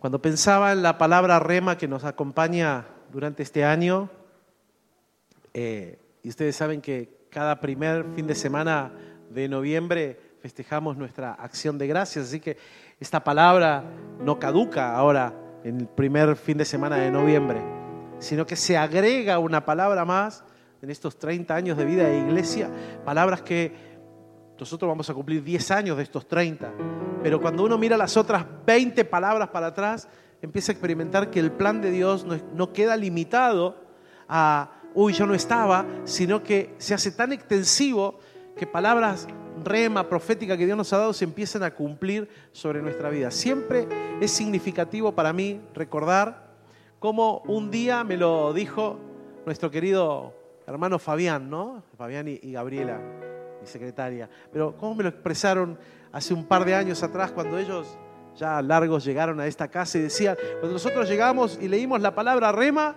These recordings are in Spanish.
Cuando pensaba en la palabra rema que nos acompaña durante este año, eh, y ustedes saben que cada primer fin de semana de noviembre festejamos nuestra acción de gracias, así que esta palabra no caduca ahora en el primer fin de semana de noviembre, sino que se agrega una palabra más en estos 30 años de vida de iglesia, palabras que nosotros vamos a cumplir 10 años de estos 30. Pero cuando uno mira las otras 20 palabras para atrás, empieza a experimentar que el plan de Dios no, queda limitado a, uy, yo no estaba, sino que se hace tan extensivo que palabras rema, profética que Dios nos ha dado se empiezan a cumplir sobre nuestra vida. Siempre es significativo para mí recordar cómo un día me lo dijo nuestro querido hermano Fabián, ¿no? Fabián y Gabriela mi secretaria. Pero ¿cómo me lo expresaron hace un par de años atrás cuando ellos ya largos llegaron a esta casa y decían, cuando nosotros llegamos y leímos la palabra rema,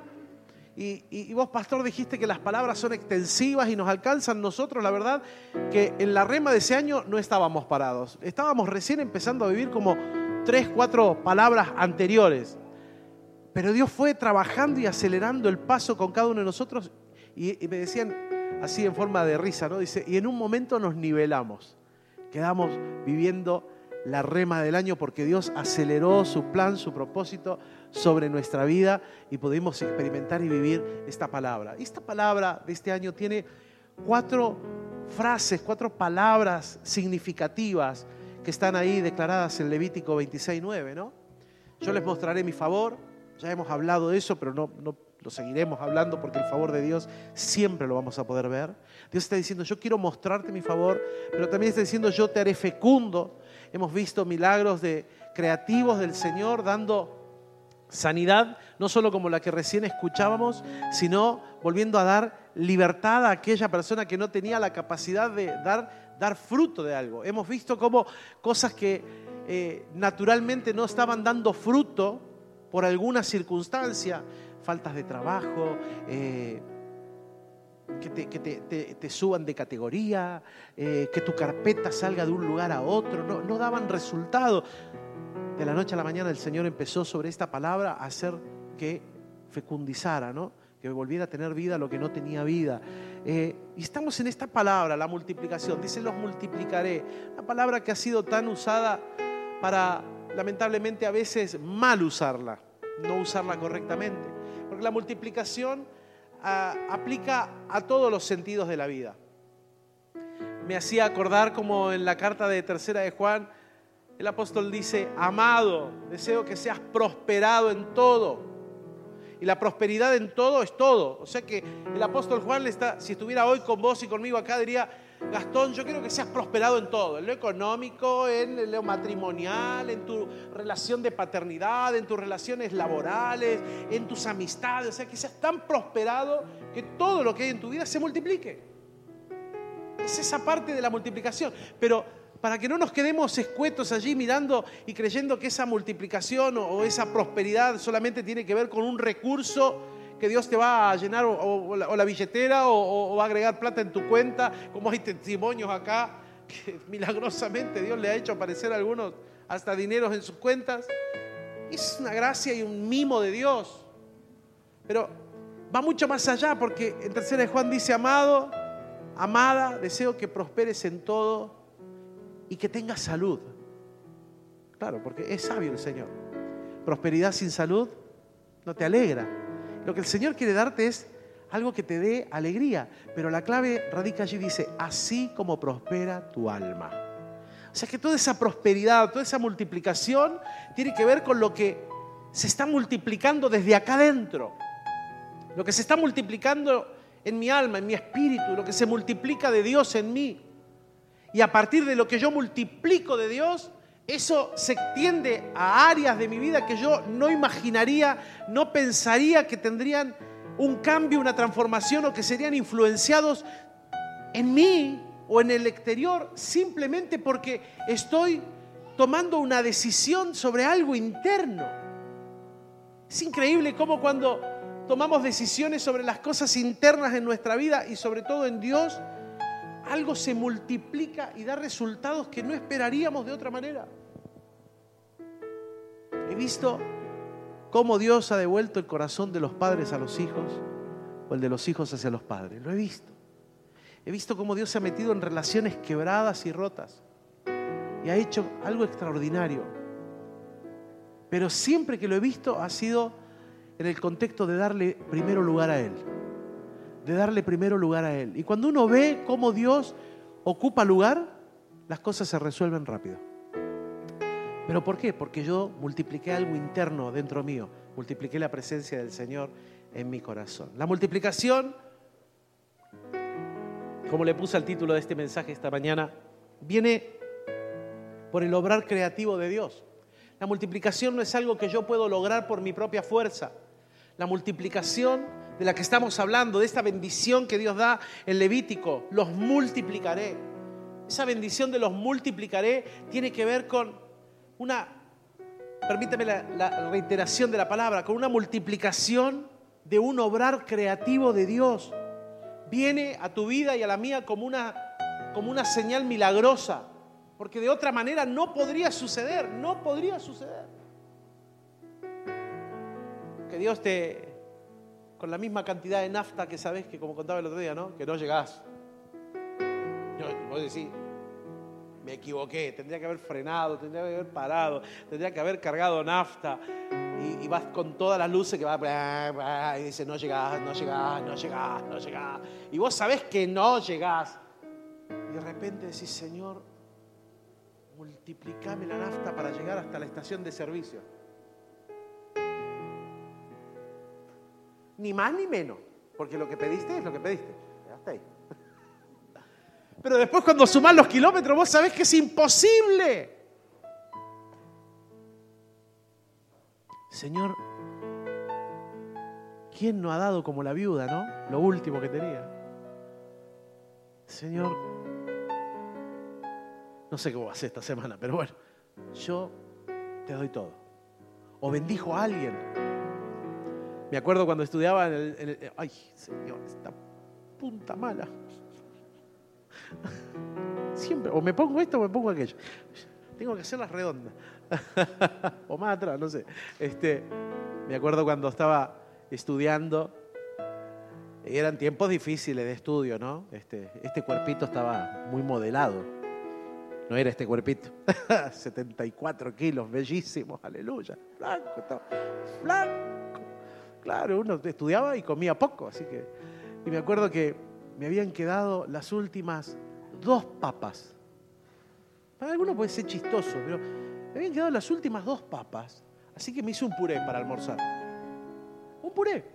y, vos, pastor, dijiste que las palabras son extensivas y nos alcanzan nosotros, la verdad, que en la rema de ese año no estábamos parados. Estábamos recién empezando a vivir como tres, cuatro palabras anteriores. Pero Dios fue trabajando y acelerando el paso con cada uno de nosotros y me decían, así en forma de risa, ¿no? Dice, y en un momento nos nivelamos. Quedamos viviendo la rema del año porque Dios aceleró su plan, su propósito sobre nuestra vida y pudimos experimentar y vivir esta palabra. Esta palabra de este año tiene cuatro frases, cuatro palabras significativas que están ahí declaradas en Levítico 26.9, ¿no? Yo les mostraré mi favor, ya hemos hablado de eso, pero no, no lo seguiremos hablando porque el favor de Dios siempre lo vamos a poder ver. Dios está diciendo, yo quiero mostrarte mi favor, pero también está diciendo, yo te haré fecundo. Hemos visto milagros de creativos del Señor dando sanidad, no solo como la que recién escuchábamos, sino volviendo a dar libertad a aquella persona que no tenía la capacidad de dar, dar fruto de algo. Hemos visto cómo cosas que eh, naturalmente no estaban dando fruto por alguna circunstancia, faltas de trabajo, eh, que, te, suban de categoría, eh, que tu carpeta salga de un lugar a otro, no, daban resultado. De la noche a la mañana el Señor empezó sobre esta palabra a hacer que fecundizara, ¿no? que volviera a tener vida lo que no tenía vida. Eh, y estamos en esta palabra, la multiplicación. Dice, los multiplicaré. Una palabra que ha sido tan usada para, lamentablemente, a veces mal usarla, no usarla correctamente porque la multiplicación ah, aplica a todos los sentidos de la vida. Me hacía acordar como en la carta de tercera de Juan, el apóstol dice, amado, deseo que seas prosperado en todo. Y la prosperidad en todo es todo. O sea que el apóstol Juan, le está, si estuviera hoy con vos y conmigo acá, diría, Gastón, yo quiero que seas prosperado en todo, en lo económico, en lo matrimonial, en tu relación de paternidad, en tus relaciones laborales, en tus amistades, o sea, que seas tan prosperado que todo lo que hay en tu vida se multiplique. Es esa parte de la multiplicación, pero para que no nos quedemos escuetos allí mirando y creyendo que esa multiplicación o esa prosperidad solamente tiene que ver con un recurso que Dios te va a llenar o, la, billetera o, va a agregar plata en tu cuenta, como hay testimonios acá, que milagrosamente Dios le ha hecho aparecer algunos hasta dineros en sus cuentas. Es una gracia y un mimo de Dios. Pero va mucho más allá porque en tercera de Juan dice, amado, amada, deseo que prosperes en todo y que tengas salud. Claro, porque es sabio el Señor. Prosperidad sin salud no te alegra. Lo que el Señor quiere darte es algo que te dé alegría, pero la clave radica allí, dice, así como prospera tu alma. O sea que toda esa prosperidad, toda esa multiplicación tiene que ver con lo que se está multiplicando desde acá adentro. Lo que se está multiplicando en mi alma, en mi espíritu, lo que se multiplica de Dios en mí. Y a partir de lo que yo multiplico de Dios, eso se extiende a áreas de mi vida que yo no imaginaría, no pensaría que tendrían un cambio, una transformación o que serían influenciados en mí o en el exterior simplemente porque estoy tomando una decisión sobre algo interno. Es increíble cómo cuando tomamos decisiones sobre las cosas internas en nuestra vida y sobre todo en Dios, algo se multiplica y da resultados que no esperaríamos de otra manera. He visto cómo Dios ha devuelto el corazón de los padres a los hijos o el de los hijos hacia los padres. Lo he visto. He visto cómo Dios se ha metido en relaciones quebradas y rotas y ha hecho algo extraordinario. Pero siempre que lo he visto ha sido en el contexto de darle primero lugar a Él. De darle primero lugar a Él. Y cuando uno ve cómo Dios ocupa lugar, las cosas se resuelven rápido. ¿Pero por qué? Porque yo multipliqué algo interno dentro mío. Multipliqué la presencia del Señor en mi corazón. La multiplicación, como le puse al título de este mensaje esta mañana, viene por el obrar creativo de Dios. La multiplicación no es algo que yo puedo lograr por mi propia fuerza. La multiplicación de la que estamos hablando, de esta bendición que Dios da en Levítico, los multiplicaré. Esa bendición de los multiplicaré tiene que ver con una, permíteme la, reiteración de la palabra, con una multiplicación de un obrar creativo de Dios. Viene a tu vida y a la mía como una, como una señal milagrosa, porque de otra manera no podría suceder, no podría suceder. Que Dios te, con la misma cantidad de nafta que sabes que como contaba el otro día, ¿no? Que no llegás. Yo, vos decís, me equivoqué, tendría que haber frenado, tendría que haber parado, tendría que haber cargado nafta. Y, vas con todas las luces que va y dice, no llegás, no llegás, no llegás, no llegás. Y vos sabés que no llegás. Y de repente decís, Señor, multiplicame la nafta para llegar hasta la estación de servicio. Ni más ni menos, porque lo que pediste es lo que pediste. Ahí. Pero después cuando sumás los kilómetros, vos sabés que es imposible. Señor, ¿quién no ha dado como la viuda, no? Lo último que tenía. Señor, no sé cómo va a ser esta semana, pero bueno, yo te doy todo. O bendijo a alguien. Me acuerdo cuando estudiaba en el, ay, Señor, esta punta mala. Siempre, o me pongo esto o me pongo aquello. Tengo que hacerlas redondas. o más atrás, no sé. Este, me acuerdo cuando estaba estudiando, eran tiempos difíciles de estudio, ¿no? Este, este cuerpito estaba muy modelado. No era este cuerpito. 74 kilos, bellísimo, aleluya. Blanco, estaba blanco. Claro, uno estudiaba y comía poco, así que. Y me acuerdo que me habían quedado las últimas dos papas. Para algunos puede ser chistoso, pero me habían quedado las últimas dos papas. Así que me hice un puré para almorzar. Un puré.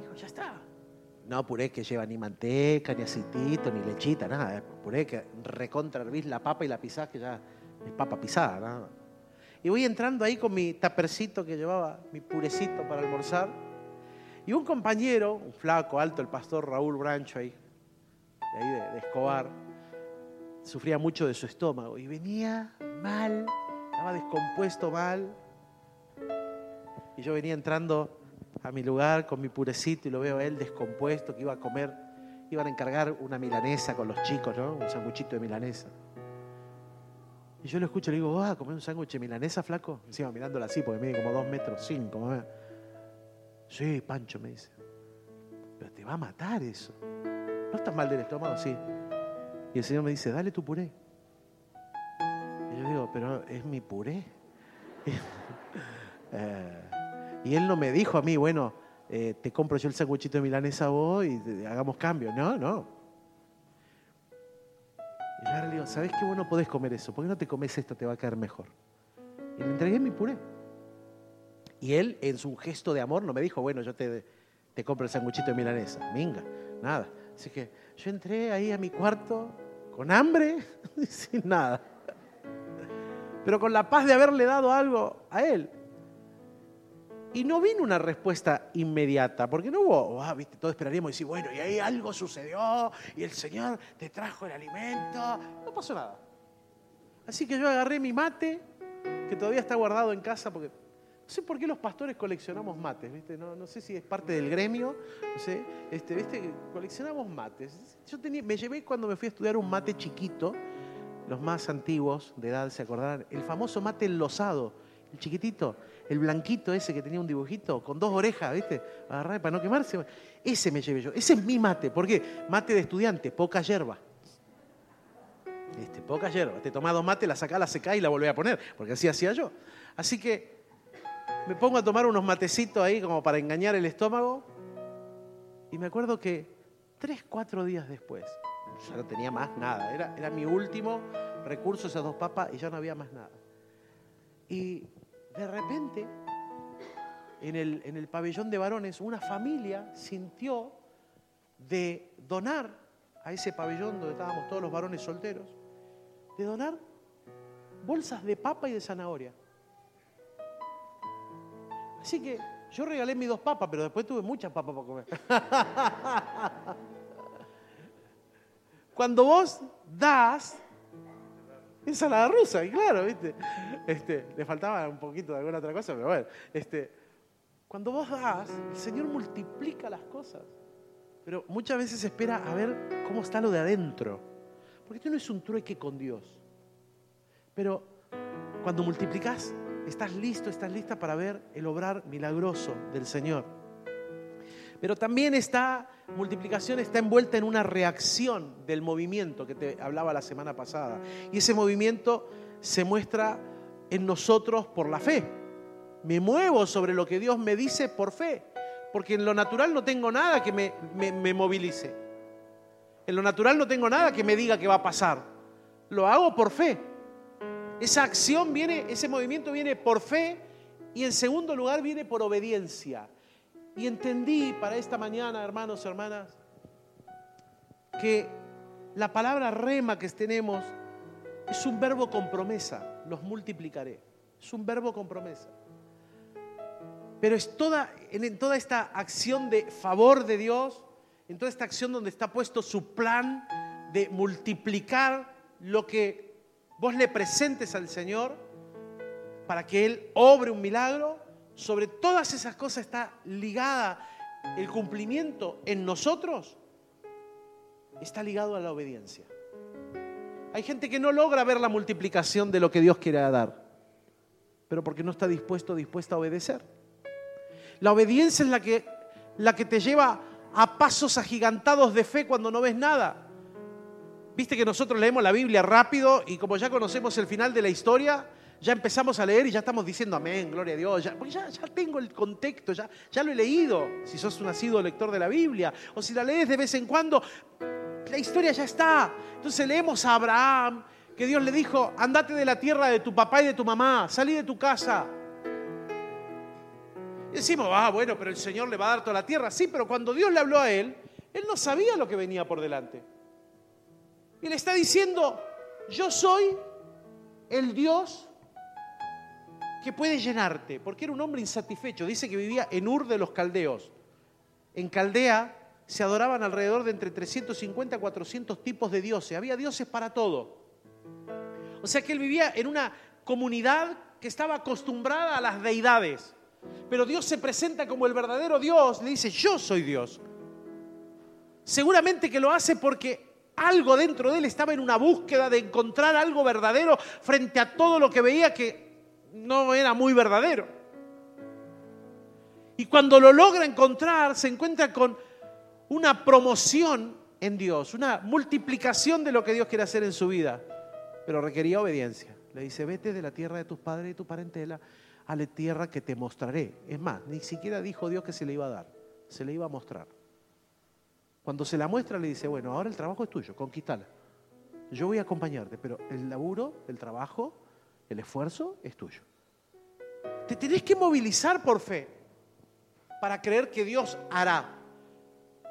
Dijo, ya está. No, puré que lleva ni manteca, ni aceitito, ni lechita, nada. Puré que recontra la papa y la pisás, que ya es papa pisada, nada. Y voy entrando ahí con mi tapercito que llevaba, mi purecito para almorzar. Y un compañero, un flaco, alto, el pastor Raúl Brancho ahí, de ahí de, Escobar, sufría mucho de su estómago y venía mal, estaba descompuesto mal. Y yo venía entrando a mi lugar con mi purecito y lo veo a él descompuesto, que iba a comer, iban a encargar una milanesa con los chicos, ¿no? Un sanguchito de milanesa. Y yo lo escucho y le digo, ¿vas a comer un sándwich milanesa, flaco? Encima mirándolo así, porque mide como dos metros cinco. Sí, Pancho me dice. Pero te va a matar eso. ¿No estás mal del estómago? Sí. Y el Señor me dice, dale tu puré. Y yo digo, pero es mi puré. Eh, y él no me dijo a mí, bueno, eh, te compro yo el sanguchito de milanesa vos y hagamos cambio. No, no. Y le digo, ¿sabes qué bueno podés comer eso? ¿Por qué no te comes esto? Te va a caer mejor. Y le entregué mi puré. Y él, en su gesto de amor, no me dijo, bueno, yo te, te compro el sanguchito de milanesa. Minga, nada. Así que yo entré ahí a mi cuarto con hambre y sin nada. Pero con la paz de haberle dado algo a él. Y no vino una respuesta inmediata, porque no hubo, ah, ¿viste? todos esperaríamos y decir, bueno, y ahí algo sucedió, y el Señor te trajo el alimento. No pasó nada. Así que yo agarré mi mate, que todavía está guardado en casa, porque no sé por qué los pastores coleccionamos mates, ¿viste? No, no sé si es parte del gremio, no sé, este, ¿viste? Coleccionamos mates. Yo tenía, me llevé cuando me fui a estudiar un mate chiquito, los más antiguos de edad se acordarán, el famoso mate enlosado, el chiquitito, el blanquito ese que tenía un dibujito con dos orejas, ¿viste? Agarrar para no quemarse. Ese me llevé yo. Ese es mi mate. ¿Por qué? Mate de estudiante, poca hierba. ¿Viste? Poca hierba. Te tomás dos mates, la sacás, la secás y la volvés a poner, porque así hacía yo. Así que me pongo a tomar unos matecitos ahí como para engañar el estómago. Y me acuerdo que tres, cuatro días después, ya no tenía más nada. Era, era mi último recurso, esas dos papas, y ya no había más nada. Y de repente, en el, en el pabellón de varones, una familia sintió de donar a ese pabellón donde estábamos todos los varones solteros, de donar bolsas de papa y de zanahoria. Así que yo regalé mis dos papas, pero después tuve muchas papas para comer. Cuando vos das, ensalada rusa, y claro, ¿viste? Este, le faltaba un poquito de alguna otra cosa, pero bueno. Este, cuando vos das, el Señor multiplica las cosas. Pero muchas veces espera a ver cómo está lo de adentro. Porque esto no es un trueque con Dios. Pero cuando multiplicas, estás listo, estás lista para ver el obrar milagroso del Señor. Pero también esta multiplicación está envuelta en una reacción del movimiento que te hablaba la semana pasada. Y ese movimiento se muestra en nosotros por la fe. Me muevo sobre lo que Dios me dice por fe. Porque en lo natural no tengo nada que me, me movilice. En lo natural no tengo nada que me diga que va a pasar. Lo hago por fe. Esa acción viene, ese movimiento viene por fe y en segundo lugar viene por obediencia. Y entendí para esta mañana, hermanos hermanas, que la palabra rema que tenemos es un verbo con promesa, los multiplicaré. Es un verbo con promesa. Pero es toda, en toda esta acción de favor de Dios, en toda esta acción donde está puesto su plan de multiplicar lo que vos le presentes al Señor para que Él obre un milagro, sobre todas esas cosas está ligada el cumplimiento en nosotros, está ligado a la obediencia. Hay gente que no logra ver la multiplicación de lo que Dios quiere dar, pero porque no está dispuesto, dispuesta a obedecer. La obediencia es la que, la que te lleva a pasos agigantados de fe cuando no ves nada. Viste que nosotros leemos la Biblia rápido y como ya conocemos el final de la historia, ya empezamos a leer y ya estamos diciendo amén, gloria a Dios, ya, ya, tengo el contexto, ya, ya lo he leído, si sos un nacido lector de la Biblia, o si la lees de vez en cuando, la historia ya está. Entonces leemos a Abraham, que Dios le dijo, andate de la tierra de tu papá y de tu mamá, salí de tu casa. Y decimos, ah, bueno, pero el Señor le va a dar toda la tierra. Sí, pero cuando Dios le habló a él, él no sabía lo que venía por delante. Y le está diciendo, yo soy el Dios que puede llenarte, porque era un hombre insatisfecho. Dice que vivía en Ur de los Caldeos. En Caldea se adoraban alrededor de entre 350 a 400 tipos de dioses. Había dioses para todo. O sea que él vivía en una comunidad que estaba acostumbrada a las deidades. Pero Dios se presenta como el verdadero Dios, le dice, yo soy Dios. Seguramente que lo hace porque algo dentro de él estaba en una búsqueda de encontrar algo verdadero frente a todo lo que veía que no era muy verdadero. Y cuando lo logra encontrar, se encuentra con una promoción en Dios, una multiplicación de lo que Dios quiere hacer en su vida, pero requería obediencia. Le dice, vete de la tierra de tus padres y tu parentela a la tierra que te mostraré. Es más, ni siquiera dijo Dios que se le iba a dar, se le iba a mostrar. Cuando se la muestra le dice, bueno, ahora el trabajo es tuyo, conquistala. Yo voy a acompañarte, pero el laburo, el trabajo, el esfuerzo es tuyo. Te tenés que movilizar por fe para creer que Dios hará.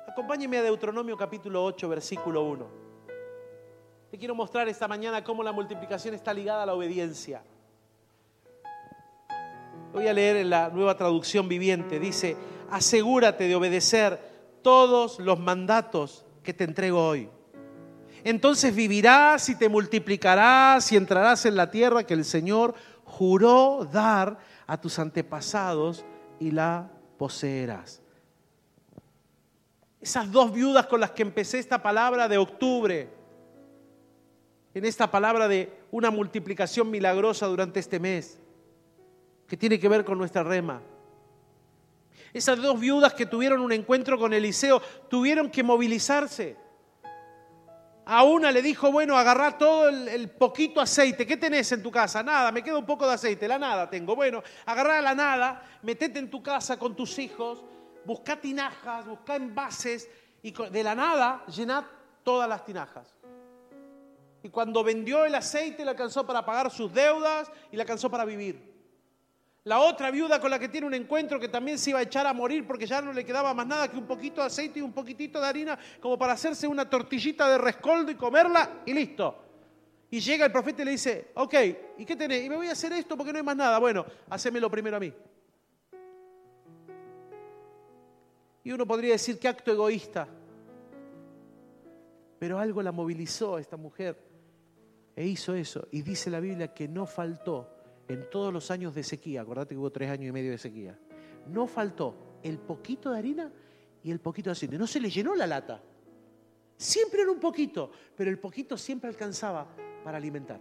Acompáñeme a Deuteronomio capítulo 8, versículo 1. Te quiero mostrar esta mañana cómo la multiplicación está ligada a la obediencia. Voy a leer en la nueva traducción viviente. Dice, asegúrate de obedecer todos los mandatos que te entrego hoy entonces vivirás y te multiplicarás y entrarás en la tierra que el Señor juró dar a tus antepasados y la poseerás. Esas dos viudas con las que empecé esta palabra de octubre, en esta palabra de una multiplicación milagrosa durante este mes, que tiene que ver con nuestra rema. Esas dos viudas que tuvieron un encuentro con Eliseo tuvieron que movilizarse. A una le dijo, bueno, agarrá todo el, poquito aceite. ¿Qué tenés en tu casa? Nada, me queda un poco de aceite, la nada tengo. Bueno, agarrá la nada, metete en tu casa con tus hijos, buscá tinajas, buscá envases y de la nada llená todas las tinajas. Y cuando vendió el aceite le alcanzó para pagar sus deudas y le alcanzó para vivir. La otra viuda con la que tiene un encuentro que también se iba a echar a morir porque ya no le quedaba más nada que un poquito de aceite y un poquitito de harina como para hacerse una tortillita de rescoldo y comerla y listo. Y llega el profeta y le dice, ok, ¿y qué tenés? Y me voy a hacer esto porque no hay más nada. Bueno, hacémelo primero a mí. Y uno podría decir, qué acto egoísta. Pero algo la movilizó a esta mujer e hizo eso. Y dice la Biblia que no faltó en todos los años de sequía, acordate que hubo tres años y medio de sequía, no faltó el poquito de harina y el poquito de aceite. No se le llenó la lata. Siempre era un poquito, pero el poquito siempre alcanzaba para alimentar.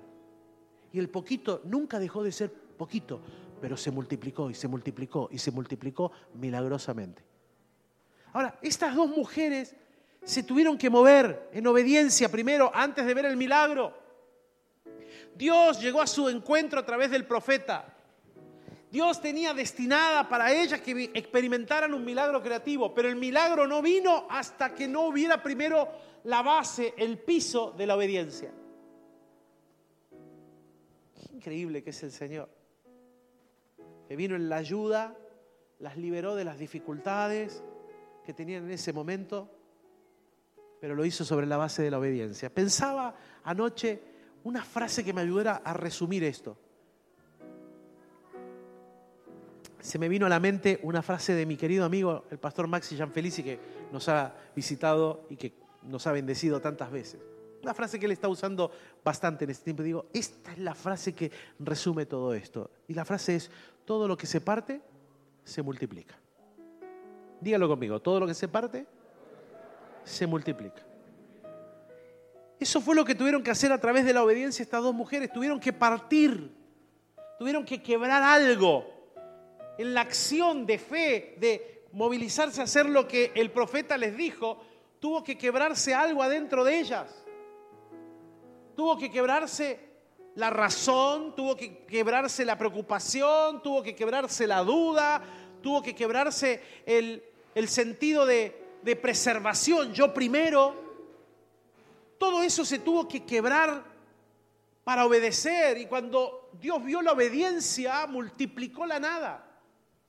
Y el poquito nunca dejó de ser poquito, pero se multiplicó y se multiplicó y se multiplicó milagrosamente. Ahora, estas dos mujeres se tuvieron que mover en obediencia primero antes de ver el milagro. Dios llegó a su encuentro a través del profeta. Dios tenía destinada para ellas que experimentaran un milagro creativo, pero el milagro no vino hasta que no hubiera primero la base, el piso de la obediencia. Increíble que es el Señor, que vino en la ayuda, las liberó de las dificultades que tenían en ese momento, pero lo hizo sobre la base de la obediencia. Pensaba anoche una frase que me ayudara a resumir esto. Se me vino a la mente una frase de mi querido amigo, el pastor Maxi Gianfelici, que nos ha visitado y que nos ha bendecido tantas veces. Una frase que él está usando bastante en este tiempo. Digo, esta es la frase que resume todo esto. Y la frase es, todo lo que se parte, se multiplica. Dígalo conmigo, todo lo que se parte, se multiplica. Eso fue lo que tuvieron que hacer a través de la obediencia estas dos mujeres. Tuvieron que partir, tuvieron que quebrar algo en la acción de fe, de movilizarse a hacer lo que el profeta les dijo. Tuvo que quebrarse algo adentro de ellas. Tuvo que quebrarse la razón, tuvo que quebrarse la preocupación, tuvo que quebrarse la duda, tuvo que quebrarse el, sentido de, de preservación. Yo primero, todo eso se tuvo que quebrar para obedecer. Y cuando Dios vio la obediencia, multiplicó la nada.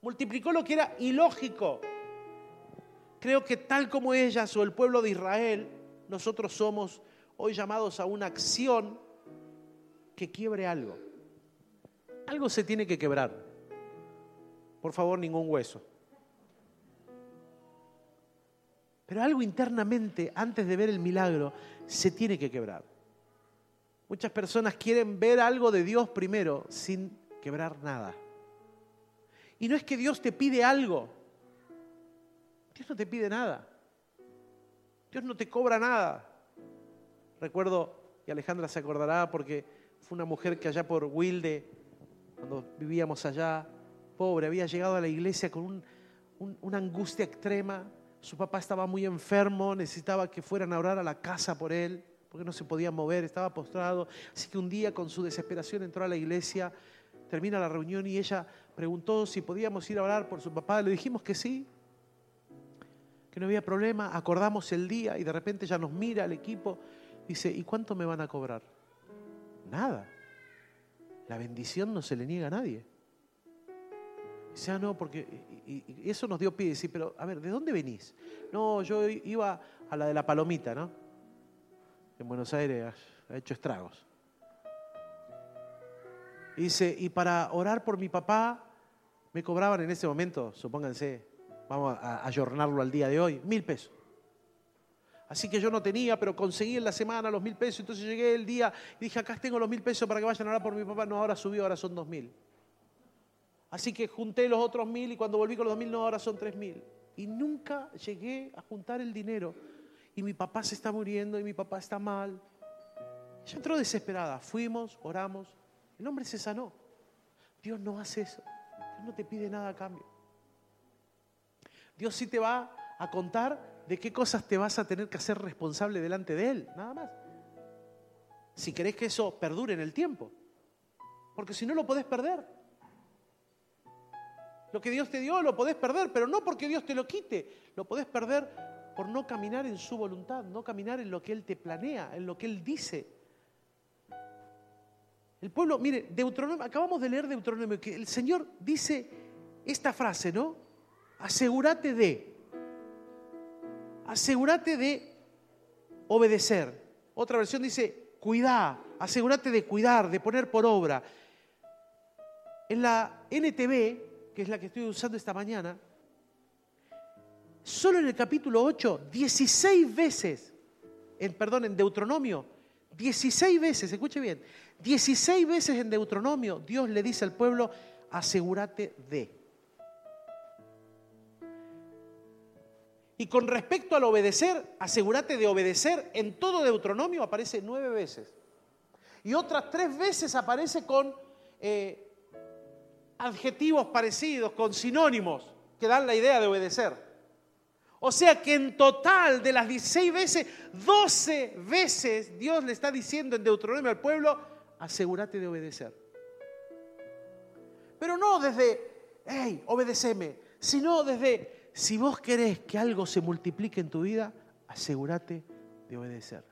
Multiplicó lo que era ilógico. Creo que tal como ellas o el pueblo de Israel, nosotros somos hoy llamados a una acción que quiebre algo. Algo se tiene que quebrar. Por favor, ningún hueso. Pero algo internamente, antes de ver el milagro, se tiene que quebrar. Muchas personas quieren ver algo de Dios primero sin quebrar nada. Y no es que Dios te pide algo. Dios no te pide nada. Dios no te cobra nada. Recuerdo, y Alejandra se acordará porque fue una mujer que allá por Wilde, cuando vivíamos allá, pobre, había llegado a la iglesia con una angustia extrema su papá estaba muy enfermo, necesitaba que fueran a orar a la casa por él, porque no se podía mover, estaba postrado. Así que un día con su desesperación entró a la iglesia, termina la reunión y ella preguntó si podíamos ir a orar por su papá. Le dijimos que sí, que no había problema. Acordamos el día y de repente ya nos mira el equipo. Dice, ¿y cuánto me van a cobrar? Nada. La bendición no se le niega a nadie. Dice, ah, no, porque y, eso nos dio pie. Decir, pero a ver, ¿de dónde venís? No, yo iba a la de la palomita, ¿no? En Buenos Aires ha hecho estragos. dice, y para orar por mi papá, me cobraban en ese momento, supónganse, vamos a ayornarlo al día de hoy, mil pesos. Así que yo no tenía, pero conseguí en la semana los mil pesos. Entonces llegué el día y dije, acá tengo los mil pesos para que vayan a orar por mi papá. No, ahora subió, ahora son dos mil. Así que junté los otros mil y cuando volví con los dos mil, no, ahora son tres mil. Y nunca llegué a juntar el dinero. Y mi papá se está muriendo y mi papá está mal. Ella entró desesperada. Fuimos, oramos. El hombre se sanó. Dios no hace eso. Dios no te pide nada a cambio. Dios sí te va a contar de qué cosas te vas a tener que hacer responsable delante de Él. Nada más. Si querés que eso perdure en el tiempo. Porque si no lo podés perder. Lo que Dios te dio lo podés perder, pero no porque Dios te lo quite. Lo podés perder por no caminar en su voluntad, no caminar en lo que Él te planea, en lo que Él dice. El pueblo, mire, Deuteronomio, acabamos de leer Deuteronomio, que el Señor dice esta frase, ¿no? Asegúrate de, asegúrate de obedecer. Otra versión dice, cuidá, asegúrate de cuidar, de poner por obra. En la NTV, que es la que estoy usando esta mañana, solo en el capítulo 8, 16 veces, en, perdón, en Deuteronomio, 16 veces, escuche bien, 16 veces en Deuteronomio Dios le dice al pueblo, asegúrate de. Y con respecto al obedecer, asegúrate de obedecer, en todo Deuteronomio aparece nueve veces. Y otras tres veces aparece con eh, adjetivos parecidos, con sinónimos que dan la idea de obedecer. O sea que en total de las 16 veces, 12 veces Dios le está diciendo en Deuteronomio al pueblo, asegúrate de obedecer. Pero no desde, hey, obedeceme, sino desde, si vos querés que algo se multiplique en tu vida, asegúrate de obedecer.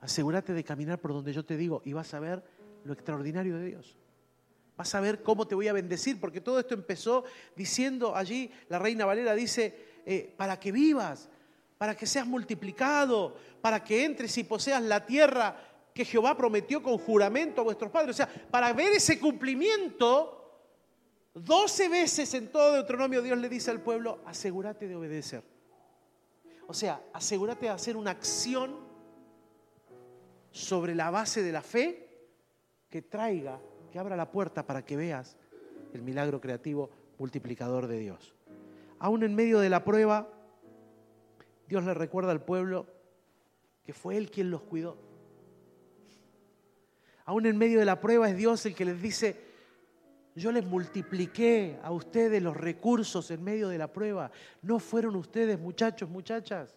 Asegúrate de caminar por donde yo te digo y vas a ver lo extraordinario de Dios. Vas a ver cómo te voy a bendecir, porque todo esto empezó diciendo allí, la reina Valera dice, eh, para que vivas, para que seas multiplicado, para que entres y poseas la tierra que Jehová prometió con juramento a vuestros padres. O sea, para ver ese cumplimiento, doce veces en todo Deuteronomio Dios le dice al pueblo, asegúrate de obedecer. O sea, asegúrate de hacer una acción sobre la base de la fe que traiga, que abra la puerta para que veas el milagro creativo multiplicador de Dios. Aún en medio de la prueba, Dios le recuerda al pueblo que fue Él quien los cuidó. Aún en medio de la prueba es Dios el que les dice, yo les multipliqué a ustedes los recursos en medio de la prueba. No fueron ustedes, muchachos, muchachas.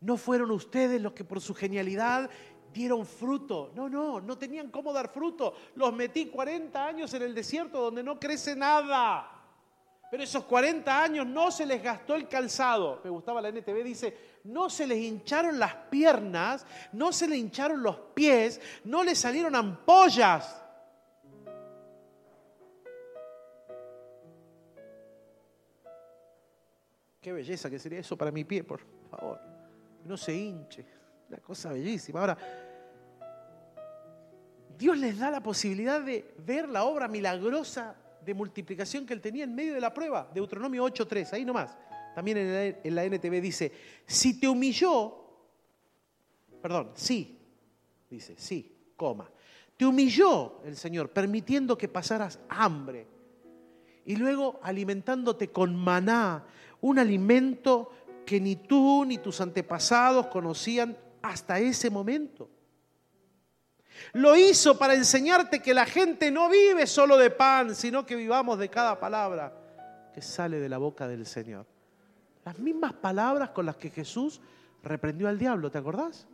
No fueron ustedes los que por su genialidad dieron fruto. No, no, no tenían cómo dar fruto. Los metí 40 años en el desierto donde no crece nada. Pero esos 40 años no se les gastó el calzado. Me gustaba la NTV, dice, no se les hincharon las piernas, no se les hincharon los pies, no les salieron ampollas. Qué belleza que sería eso para mi pie, por favor. No se hinche. Una cosa bellísima. Ahora, Dios les da la posibilidad de ver la obra milagrosa de multiplicación que él tenía en medio de la prueba. Deuteronomio 8.3, ahí nomás. También en la, NTV dice, si te humilló, perdón, sí, dice, sí, coma, te humilló el Señor permitiendo que pasaras hambre y luego alimentándote con maná, un alimento que ni tú ni tus antepasados conocían hasta ese momento. Lo hizo para enseñarte que la gente no vive solo de pan, sino que vivamos de cada palabra que sale de la boca del Señor. Las mismas palabras con las que Jesús reprendió al diablo, ¿te acordás?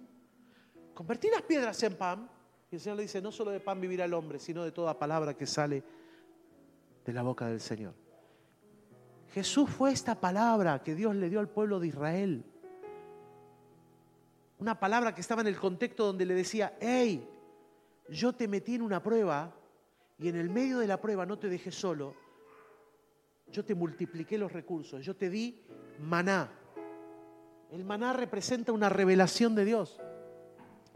Convertí las piedras en pan. Y el Señor le dice, no solo de pan vivirá el hombre, sino de toda palabra que sale de la boca del Señor. Jesús fue esta palabra que Dios le dio al pueblo de Israel. Una palabra que estaba en el contexto donde le decía, hey, yo te metí en una prueba y en el medio de la prueba no te dejé solo, yo te multipliqué los recursos, yo te di maná. El maná representa una revelación de Dios.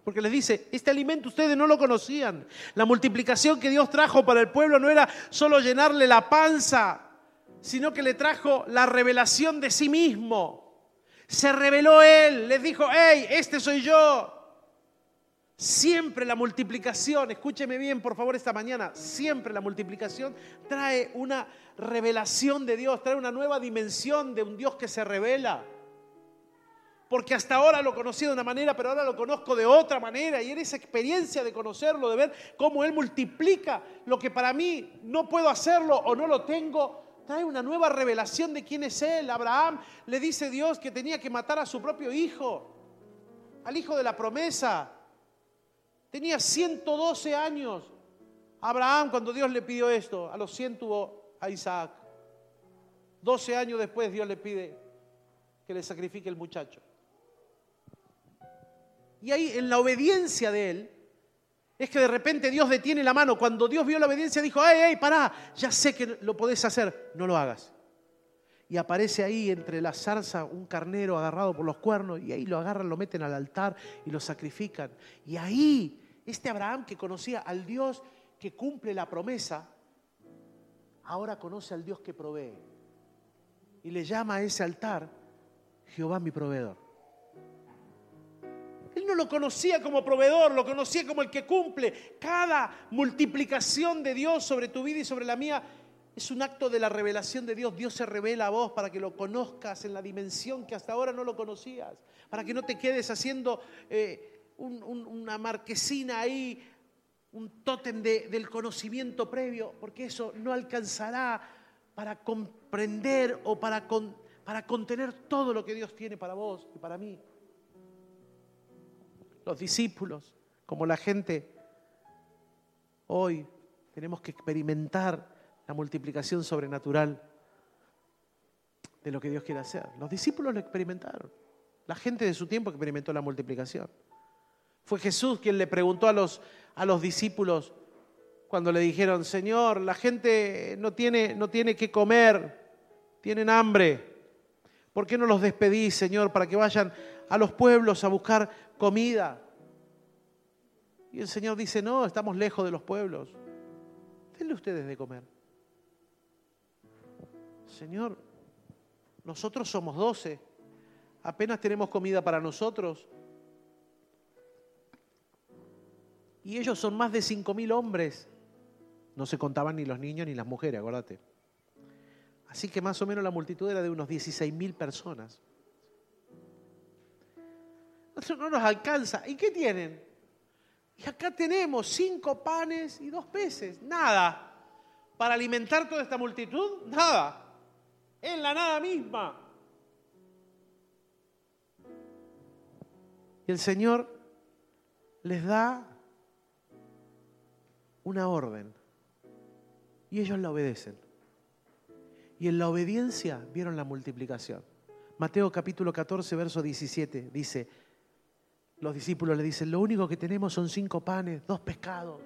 Porque les dice, este alimento ustedes no lo conocían. La multiplicación que Dios trajo para el pueblo no era solo llenarle la panza, sino que le trajo la revelación de sí mismo. Se reveló Él, les dijo, hey, este soy yo. Siempre la multiplicación, escúcheme bien por favor esta mañana, siempre la multiplicación trae una revelación de Dios, trae una nueva dimensión de un Dios que se revela. porque hasta ahora lo conocí de una manera, pero ahora lo conozco de otra manera. Y en esa experiencia de conocerlo, de ver cómo Él multiplica lo que para mí no puedo hacerlo o no lo tengo, trae una nueva revelación de quién es Él. Abraham le dice Dios que tenía que matar a su propio hijo, al hijo de la promesa. Tenía 112 años. Abraham, cuando Dios le pidió esto, a los 100 tuvo a Isaac. 12 años después Dios le pide que le sacrifique el muchacho. Y ahí en la obediencia de él, es que de repente Dios detiene la mano. Cuando Dios vio la obediencia dijo, ¡ay, ay, pará! Ya sé que lo podés hacer, no lo hagas. Y aparece ahí entre la zarza un carnero agarrado por los cuernos y ahí lo agarran, lo meten al altar y lo sacrifican. Y ahí este Abraham que conocía al Dios que cumple la promesa, ahora conoce al Dios que provee. Y le llama a ese altar Jehová mi proveedor. Él no lo conocía como proveedor, lo conocía como el que cumple. Cada multiplicación de Dios sobre tu vida y sobre la mía es un acto de la revelación de Dios. Dios se revela a vos para que lo conozcas en la dimensión que hasta ahora no lo conocías, para que no te quedes haciendo eh, una marquesina ahí, un tótem del conocimiento previo, porque eso no alcanzará para comprender o para, para contener todo lo que Dios tiene para vos y para mí los discípulos, como la gente, hoy tenemos que experimentar la multiplicación sobrenatural de lo que Dios quiere hacer. Los discípulos lo experimentaron. La gente de su tiempo experimentó la multiplicación. Fue Jesús quien le preguntó a los, a los discípulos cuando le dijeron, Señor, la gente no tiene, no tiene que comer, tienen hambre. ¿Por qué no los despedís, Señor, para que vayan a los pueblos a buscar comida. Y el Señor dice, no, estamos lejos de los pueblos. Denle ustedes de comer. Señor, nosotros somos doce. Apenas tenemos comida para nosotros. Y ellos son más de cinco mil hombres. No se contaban ni los niños ni las mujeres, acuérdate. Así que más o menos la multitud era de unos 16 mil personas no nos alcanza. ¿Y qué tienen? Y acá tenemos cinco panes y dos peces. Nada. Para alimentar toda esta multitud, nada. En la nada misma. Y el Señor les da una orden. Y ellos la obedecen. Y en la obediencia vieron la multiplicación. Mateo capítulo 14, verso 17 dice, los discípulos le dicen, lo único que tenemos son cinco panes, dos pescados.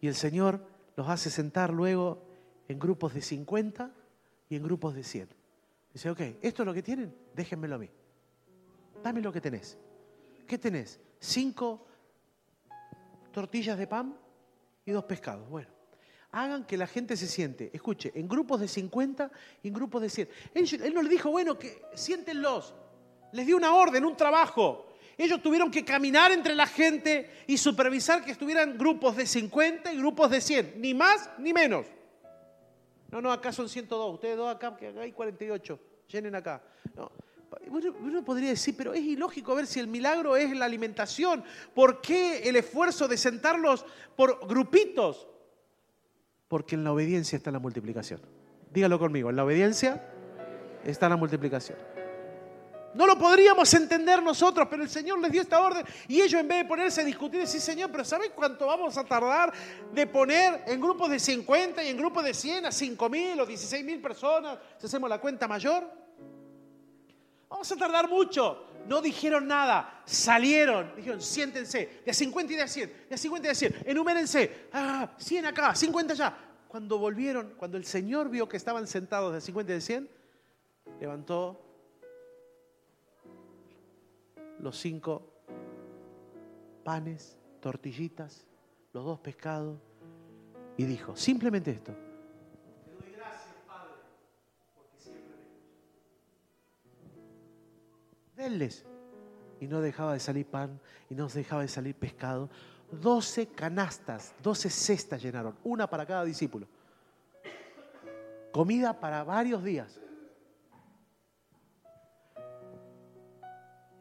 Y el Señor los hace sentar luego en grupos de 50 y en grupos de 100. Dice, ok, esto es lo que tienen, déjenmelo a mí. Dame lo que tenés. ¿Qué tenés? Cinco tortillas de pan y dos pescados. Bueno, hagan que la gente se siente, escuche, en grupos de 50 y en grupos de 100. Él, él no le dijo, bueno, que siéntenlos, les dio una orden, un trabajo. Ellos tuvieron que caminar entre la gente y supervisar que estuvieran grupos de 50 y grupos de 100, ni más ni menos. No, no, acá son 102, ustedes dos acá, que acá hay 48, llenen acá. uno podría decir, pero es ilógico ver si el milagro es la alimentación. ¿Por qué el esfuerzo de sentarlos por grupitos? Porque en la obediencia está la multiplicación. Dígalo conmigo, en la obediencia está la multiplicación. No lo podríamos entender nosotros, pero el Señor les dio esta orden y ellos en vez de ponerse a discutir, decir, Señor, pero ¿sabes cuánto vamos a tardar de poner en grupos de 50 y en grupos de 100 a 5 mil o 16 mil personas si hacemos la cuenta mayor? Vamos a tardar mucho. No dijeron nada, salieron, dijeron, siéntense, de a 50 y de a 100, de a 50 y de a 100, enumérense, ah, 100 acá, 50 allá. Cuando volvieron, cuando el Señor vio que estaban sentados de 50 y de 100, levantó los cinco panes, tortillitas, los dos pescados, y dijo, simplemente esto. Te doy gracias, Padre, porque siempre me Denles. Y no dejaba de salir pan, y no dejaba de salir pescado. Doce canastas, doce cestas llenaron, una para cada discípulo. Comida para varios días.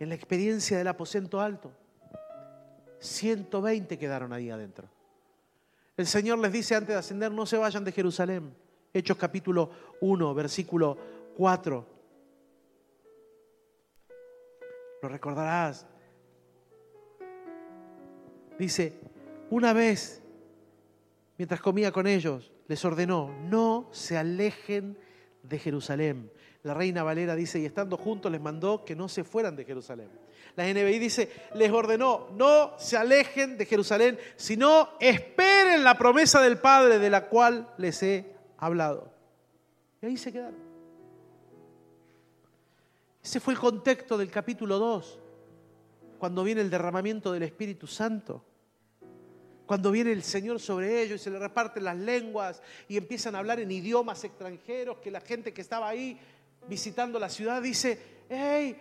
En la experiencia del aposento alto. 120 quedaron ahí adentro. El Señor les dice antes de ascender, no se vayan de Jerusalén. Hechos capítulo 1, versículo 4. Lo recordarás. Dice, una vez, mientras comía con ellos, les ordenó, no se alejen de Jerusalén. La reina Valera dice, y estando juntos les mandó que no se fueran de Jerusalén. La NBI dice, les ordenó, no se alejen de Jerusalén, sino esperen la promesa del Padre de la cual les he hablado. Y ahí se quedaron. Ese fue el contexto del capítulo 2, cuando viene el derramamiento del Espíritu Santo cuando viene el Señor sobre ellos y se le reparten las lenguas y empiezan a hablar en idiomas extranjeros, que la gente que estaba ahí visitando la ciudad dice, hey,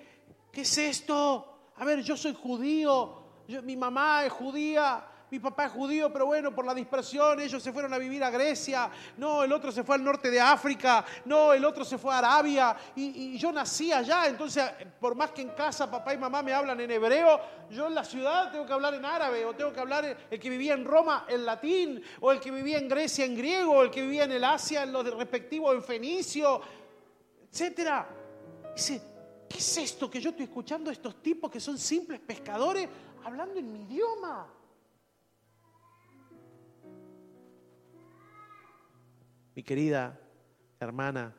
¿qué es esto? A ver, yo soy judío, mi mamá es judía, mi papá es judío, pero bueno, por la dispersión ellos se fueron a vivir a Grecia, no, el otro se fue al norte de África, no, el otro se fue a Arabia, y, yo nací allá, entonces por más que en casa papá y mamá me hablan en hebreo, yo en la ciudad tengo que hablar en árabe, o tengo que hablar el que vivía en Roma en latín, o el que vivía en Grecia en griego, o el que vivía en el Asia en lo respectivo en fenicio, etcétera. Dice, ¿qué es esto que yo estoy escuchando a estos tipos que son simples pescadores hablando en mi idioma? Mi querida hermana,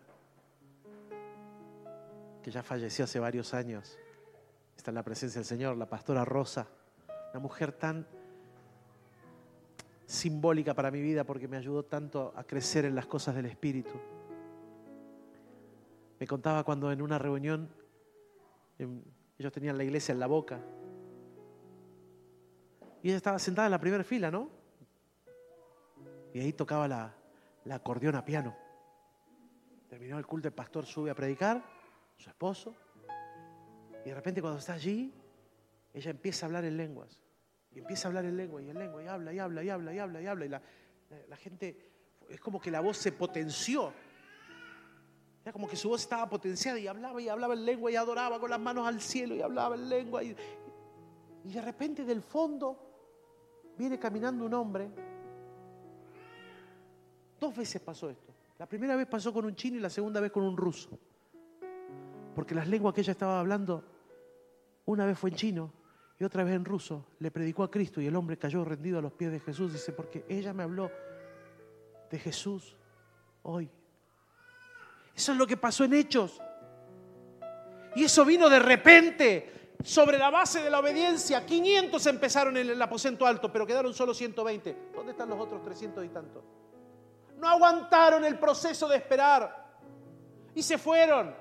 que ya falleció hace varios años, está en la presencia del Señor, la pastora Rosa, una mujer tan simbólica para mi vida porque me ayudó tanto a crecer en las cosas del Espíritu. Me contaba cuando en una reunión ellos tenían la iglesia en la boca y ella estaba sentada en la primera fila, ¿no? Y ahí tocaba la, la acordeón a piano. Terminó el culto, el pastor sube a predicar, su esposo, y de repente cuando está allí, ella empieza a hablar en lenguas. Y empieza a hablar en lengua y en lengua, y habla, y habla, y habla, y habla, y habla. Y la, gente, es como que la voz se potenció. Era como que su voz estaba potenciada y hablaba y hablaba en lengua y adoraba con las manos al cielo y hablaba en lengua. Y, y de repente del fondo viene caminando un hombre Dos veces pasó esto. La primera vez pasó con un chino y la segunda vez con un ruso. Porque las lenguas que ella estaba hablando, una vez fue en chino y otra vez en ruso, le predicó a Cristo y el hombre cayó rendido a los pies de Jesús. Dice, porque ella me habló de Jesús hoy. Eso es lo que pasó en Hechos. Y eso vino de repente, sobre la base de la obediencia. 500 empezaron en el aposento alto, pero quedaron solo 120. ¿Dónde están los otros 300 y tantos? No aguantaron el proceso de esperar y se fueron.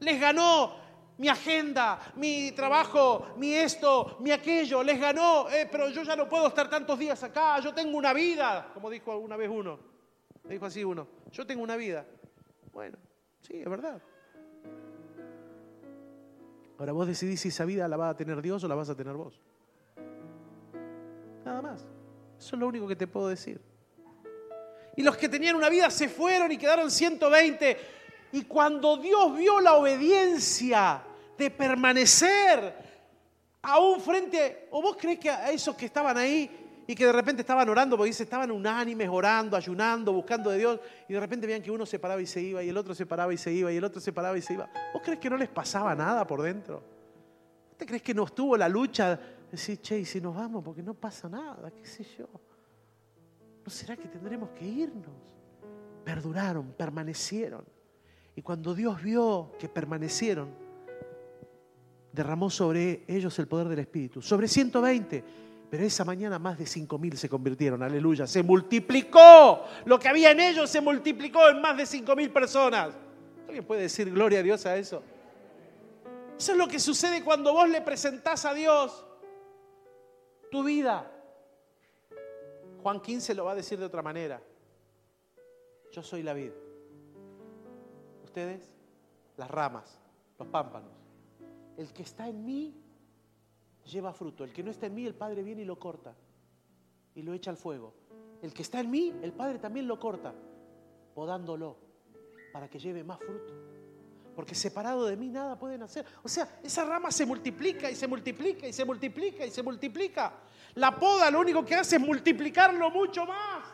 Les ganó mi agenda, mi trabajo, mi esto, mi aquello, les ganó, eh, pero yo ya no puedo estar tantos días acá, yo tengo una vida, como dijo alguna vez uno, dijo así uno, yo tengo una vida. Bueno, sí, es verdad. Ahora vos decidís si esa vida la va a tener Dios o la vas a tener vos. Nada más. Eso es lo único que te puedo decir. Y los que tenían una vida se fueron y quedaron 120. Y cuando Dios vio la obediencia de permanecer aún frente, o vos crees que a esos que estaban ahí y que de repente estaban orando, porque dice, estaban unánimes, orando, ayunando, buscando de Dios, y de repente veían que uno se paraba y se iba, y el otro se paraba y se iba, y el otro se paraba y se iba. ¿Vos crees que no les pasaba nada por dentro? ¿Te crees que no estuvo la lucha? Decir, che, y si nos vamos, porque no pasa nada, qué sé yo. ¿No será que tendremos que irnos? Perduraron, permanecieron. Y cuando Dios vio que permanecieron, derramó sobre ellos el poder del Espíritu. Sobre 120. Pero esa mañana más de 5.000 se convirtieron, aleluya. Se multiplicó. Lo que había en ellos se multiplicó en más de 5.000 personas. ¿Alguien puede decir gloria a Dios a eso? Eso es lo que sucede cuando vos le presentás a Dios tu vida. Juan 15 lo va a decir de otra manera. Yo soy la vid. Ustedes, las ramas, los pámpanos. El que está en mí lleva fruto. El que no está en mí, el Padre viene y lo corta y lo echa al fuego. El que está en mí, el Padre también lo corta, podándolo para que lleve más fruto. porque separado de mí nada pueden hacer. O sea, esa rama se multiplica y se multiplica y se multiplica y se multiplica. La poda lo único que hace es multiplicarlo mucho más.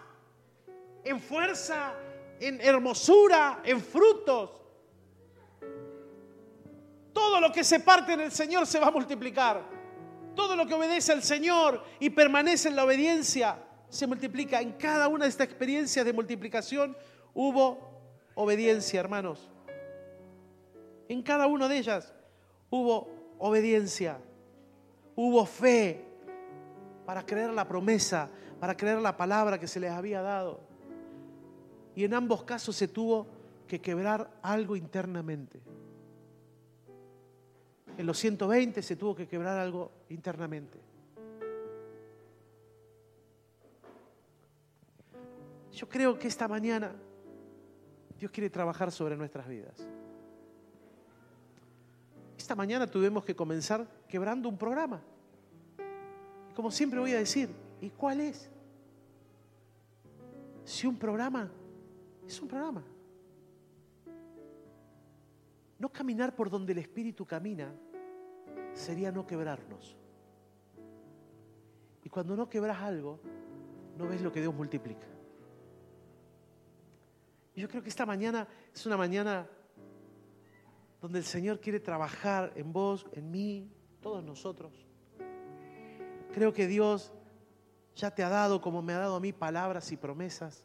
En fuerza, en hermosura, en frutos. Todo lo que se parte en el Señor se va a multiplicar. Todo lo que obedece al Señor y permanece en la obediencia se multiplica. En cada una de estas experiencias de multiplicación hubo obediencia, hermanos. En cada una de ellas hubo obediencia, hubo fe para creer la promesa, para creer la palabra que se les había dado. Y en ambos casos se tuvo que quebrar algo internamente. En los 120 se tuvo que quebrar algo internamente. Yo creo que esta mañana Dios quiere trabajar sobre nuestras vidas. Esta mañana tuvimos que comenzar quebrando un programa. Como siempre voy a decir, ¿y cuál es? Si un programa es un programa. No caminar por donde el Espíritu camina sería no quebrarnos. Y cuando no quebras algo, no ves lo que Dios multiplica. Y yo creo que esta mañana es una mañana donde el Señor quiere trabajar en vos, en mí, todos nosotros. Creo que Dios ya te ha dado, como me ha dado a mí, palabras y promesas.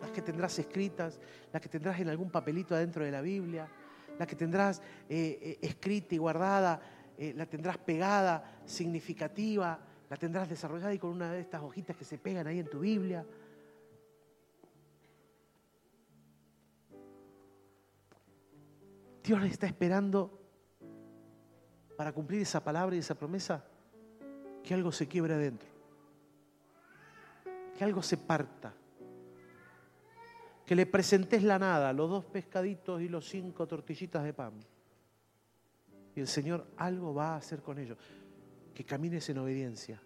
Las que tendrás escritas, las que tendrás en algún papelito adentro de la Biblia, las que tendrás eh, eh, escrita y guardada, eh, la tendrás pegada, significativa, la tendrás desarrollada y con una de estas hojitas que se pegan ahí en tu Biblia. Dios está esperando para cumplir esa palabra y esa promesa que algo se quiebre adentro, que algo se parta, que le presentes la nada, los dos pescaditos y los cinco tortillitas de pan. Y el Señor algo va a hacer con ellos, que camines en obediencia.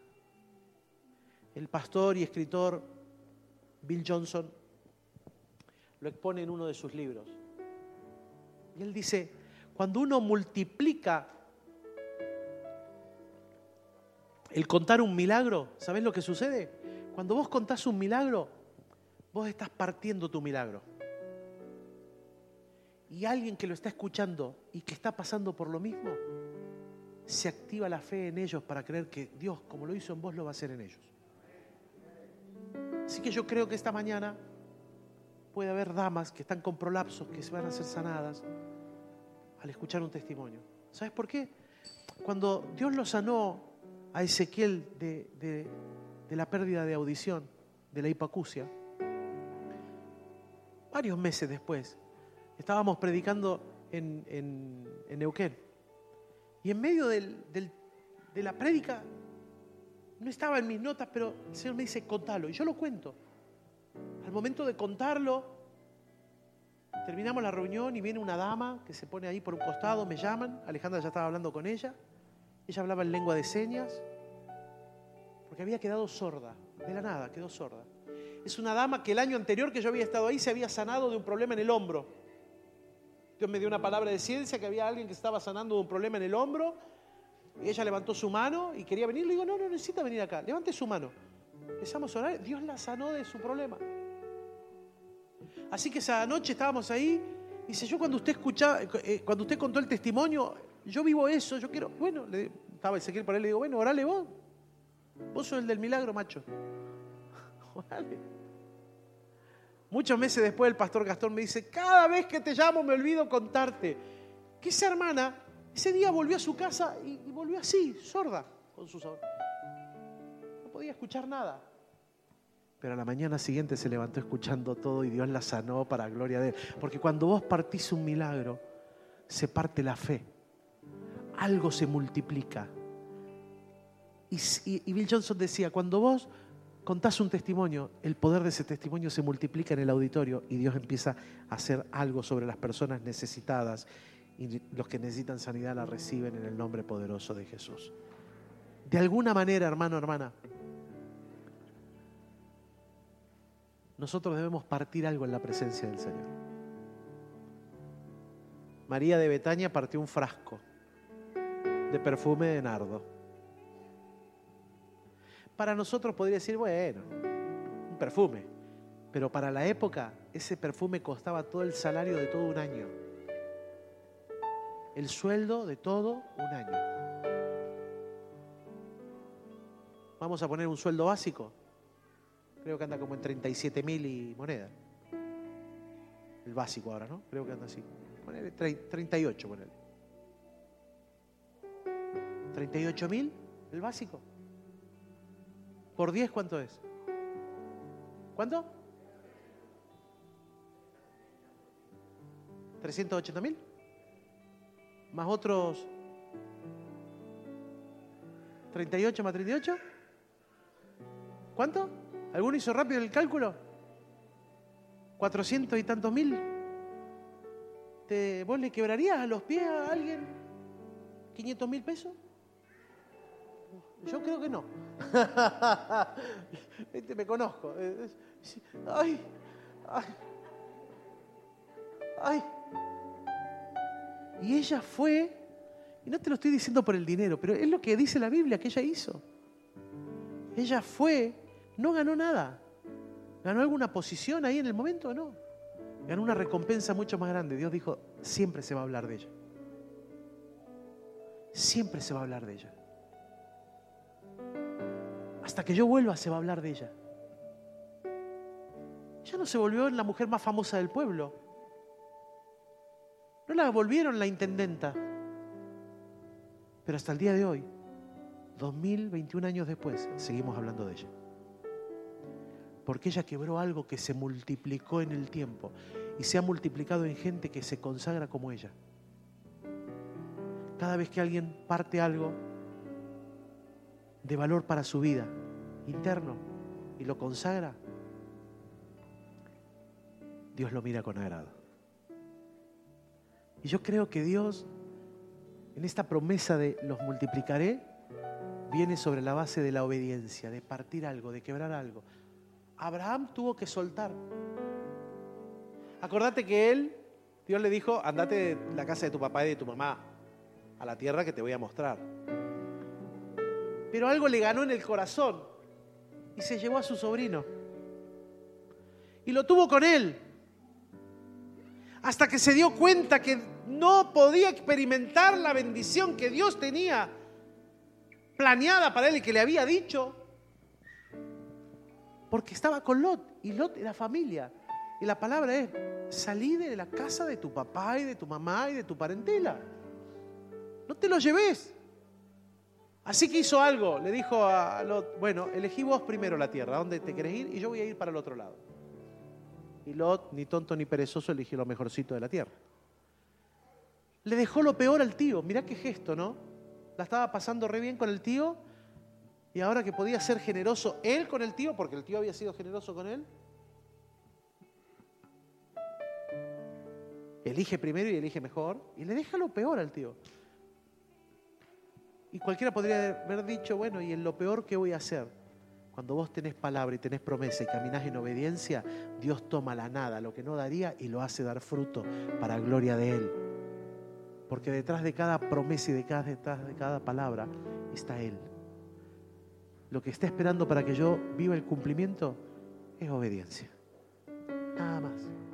El pastor y escritor Bill Johnson lo expone en uno de sus libros. Y él dice, cuando uno multiplica el contar un milagro, ¿sabes lo que sucede? Cuando vos contás un milagro, vos estás partiendo tu milagro. Y alguien que lo está escuchando y que está pasando por lo mismo, se activa la fe en ellos para creer que Dios, como lo hizo en vos, lo va a hacer en ellos. Así que yo creo que esta mañana puede haber damas que están con prolapsos, que se van a ser sanadas al escuchar un testimonio. ¿Sabes por qué? Cuando Dios lo sanó a Ezequiel de, la pérdida de audición, de la hipacusia, varios meses después, estábamos predicando en, en, Neuquén. Y en medio de la prédica, no estaba en mis notas, pero el Señor me dice, contalo. Y yo lo cuento. Al momento de contarlo, terminamos la reunión y viene una dama que se pone ahí por un costado, me llaman, Alejandra ya estaba hablando con ella, ella hablaba en lengua de señas, porque había quedado sorda, de la nada, quedó sorda. Es una dama que el año anterior que yo había estado ahí se había sanado de un problema en el hombro. Dios me dio una palabra de ciencia que había alguien que estaba sanando de un problema en el hombro. Y ella levantó su mano y quería venir. Le digo, no, no necesita venir acá. Levante su mano. Empezamos a orar. Dios la sanó de su problema. Así que esa noche estábamos ahí. Dice, yo cuando usted escuchaba, eh, cuando usted contó el testimonio, yo vivo eso, yo quiero, bueno, le, estaba Ezequiel por él, le digo, bueno, orale vos. Vos sos el del milagro, macho. Orale. Muchos meses después el pastor Gastón me dice, cada vez que te llamo me olvido contarte que esa hermana ese día volvió a su casa y, y volvió así, sorda, con sus No podía escuchar nada. Pero a la mañana siguiente se levantó escuchando todo y Dios la sanó para gloria de Él. Porque cuando vos partís un milagro, se parte la fe. Algo se multiplica. Y, Bill Johnson decía, cuando vos contás un testimonio, el poder de ese testimonio se multiplica en el auditorio y Dios empieza a hacer algo sobre las personas necesitadas y los que necesitan sanidad la reciben en el nombre poderoso de Jesús. De alguna manera, hermano, hermana, nosotros debemos partir algo en la presencia del Señor. María de Betania partió un frasco de perfume de nardo. Para nosotros podría decir, bueno, un perfume, pero para la época ese perfume costaba todo el salario de todo un año. El sueldo de todo un año. Vamos a poner un sueldo básico. Creo que anda como en 37 mil y moneda. El básico ahora, ¿no? Creo que anda así. Ponele 38, ponele. 38 mil, el básico. ¿Por 10 cuánto es? ¿Cuánto? 380 mil. Más otros 38 más 38. ¿Cuánto? ¿Alguno hizo rápido el cálculo? ¿400 y tantos mil? ¿Te, ¿Vos le quebrarías a los pies a alguien 500 mil pesos? Yo creo que no. Me conozco. Ay, ay, ay. Y ella fue, y no te lo estoy diciendo por el dinero, pero es lo que dice la Biblia que ella hizo. Ella fue, no ganó nada. ¿Ganó alguna posición ahí en el momento? No. Ganó una recompensa mucho más grande. Dios dijo, siempre se va a hablar de ella. Siempre se va a hablar de ella. Hasta que yo vuelva se va a hablar de ella. Ya no se volvió la mujer más famosa del pueblo. No la volvieron la intendenta. Pero hasta el día de hoy, 2021 años después, seguimos hablando de ella. Porque ella quebró algo que se multiplicó en el tiempo y se ha multiplicado en gente que se consagra como ella. Cada vez que alguien parte algo, de valor para su vida interno y lo consagra, Dios lo mira con agrado. Y yo creo que Dios, en esta promesa de los multiplicaré, viene sobre la base de la obediencia, de partir algo, de quebrar algo. Abraham tuvo que soltar. Acordate que él, Dios le dijo, andate de la casa de tu papá y de tu mamá a la tierra que te voy a mostrar pero algo le ganó en el corazón y se llevó a su sobrino. Y lo tuvo con él. Hasta que se dio cuenta que no podía experimentar la bendición que Dios tenía planeada para él y que le había dicho. Porque estaba con Lot y Lot era familia. Y la palabra es, salí de la casa de tu papá y de tu mamá y de tu parentela. No te lo lleves. Así que hizo algo, le dijo a Lot, bueno, elegí vos primero la tierra, ¿a dónde te querés ir? Y yo voy a ir para el otro lado. Y Lot, ni tonto ni perezoso, eligió lo mejorcito de la tierra. Le dejó lo peor al tío, mirá qué gesto, ¿no? La estaba pasando re bien con el tío y ahora que podía ser generoso él con el tío, porque el tío había sido generoso con él, elige primero y elige mejor y le deja lo peor al tío. Y cualquiera podría haber dicho, bueno, ¿y en lo peor qué voy a hacer? Cuando vos tenés palabra y tenés promesa y caminás en obediencia, Dios toma la nada, lo que no daría, y lo hace dar fruto para gloria de Él. Porque detrás de cada promesa y detrás de cada palabra está Él. Lo que está esperando para que yo viva el cumplimiento es obediencia. Nada más.